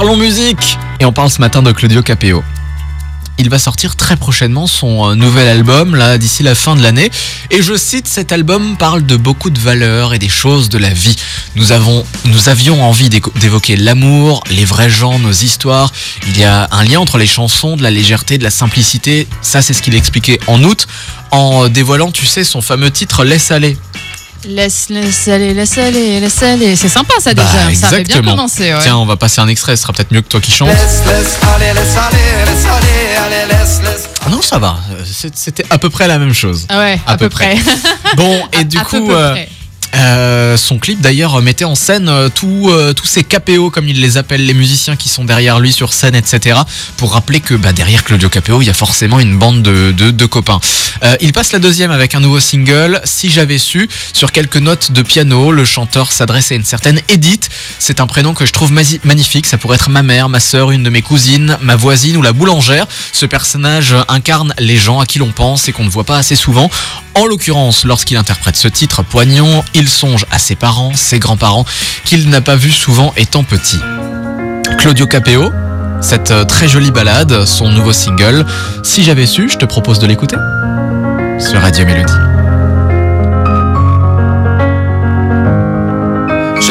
Parlons musique Et on parle ce matin de Claudio Capeo. Il va sortir très prochainement son euh, nouvel album, là, d'ici la fin de l'année. Et je cite, cet album parle de beaucoup de valeurs et des choses de la vie. Nous avons, nous avions envie d'évoquer l'amour, les vrais gens, nos histoires. Il y a un lien entre les chansons, de la légèreté, de la simplicité. Ça, c'est ce qu'il expliquait en août, en dévoilant, tu sais, son fameux titre Laisse aller. Laisse, laisse aller, laisse aller, laisse aller. C'est sympa ça Bah, déjà. Ça avait bien exactement. commencé. ouais. Tiens, on va passer un extrait, ce sera peut-être mieux que toi qui chantes. Laisse, laisse aller, laisse aller, laisse aller, allez, laisse, laisse. Ah non, ça va. C'était à peu près la même chose. Ah ouais, à, peu près. Bon, et du À coup, peu euh, près. Euh, son clip d'ailleurs mettait en scène euh, tous euh, ces KPO, comme il les appelle, les musiciens qui sont derrière lui sur scène, etc. Pour rappeler que bah, derrière Claudio Capeo, il y a forcément une bande de, copains. Euh, il passe la deuxième avec un nouveau single, Si j'avais su, sur quelques notes de piano. Le chanteur s'adresse à une certaine Edith. C'est un prénom que je trouve magnifique. Ça pourrait être ma mère, ma sœur, une de mes cousines, ma voisine ou la boulangère. Ce personnage incarne les gens à qui l'on pense et qu'on ne voit pas assez souvent. En l'occurrence, lorsqu'il interprète ce titre poignant, il songe à ses parents, ses grands-parents, qu'il n'a pas vus souvent étant petit. Claudio Capeo, cette euh, très jolie balade, son nouveau single. Si j'avais su, je te propose de l'écouter sur Radio Mélodie.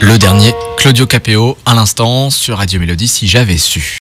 Le dernier, Claudio Capeo, à l'instant sur Radio Mélodie, si j'avais su.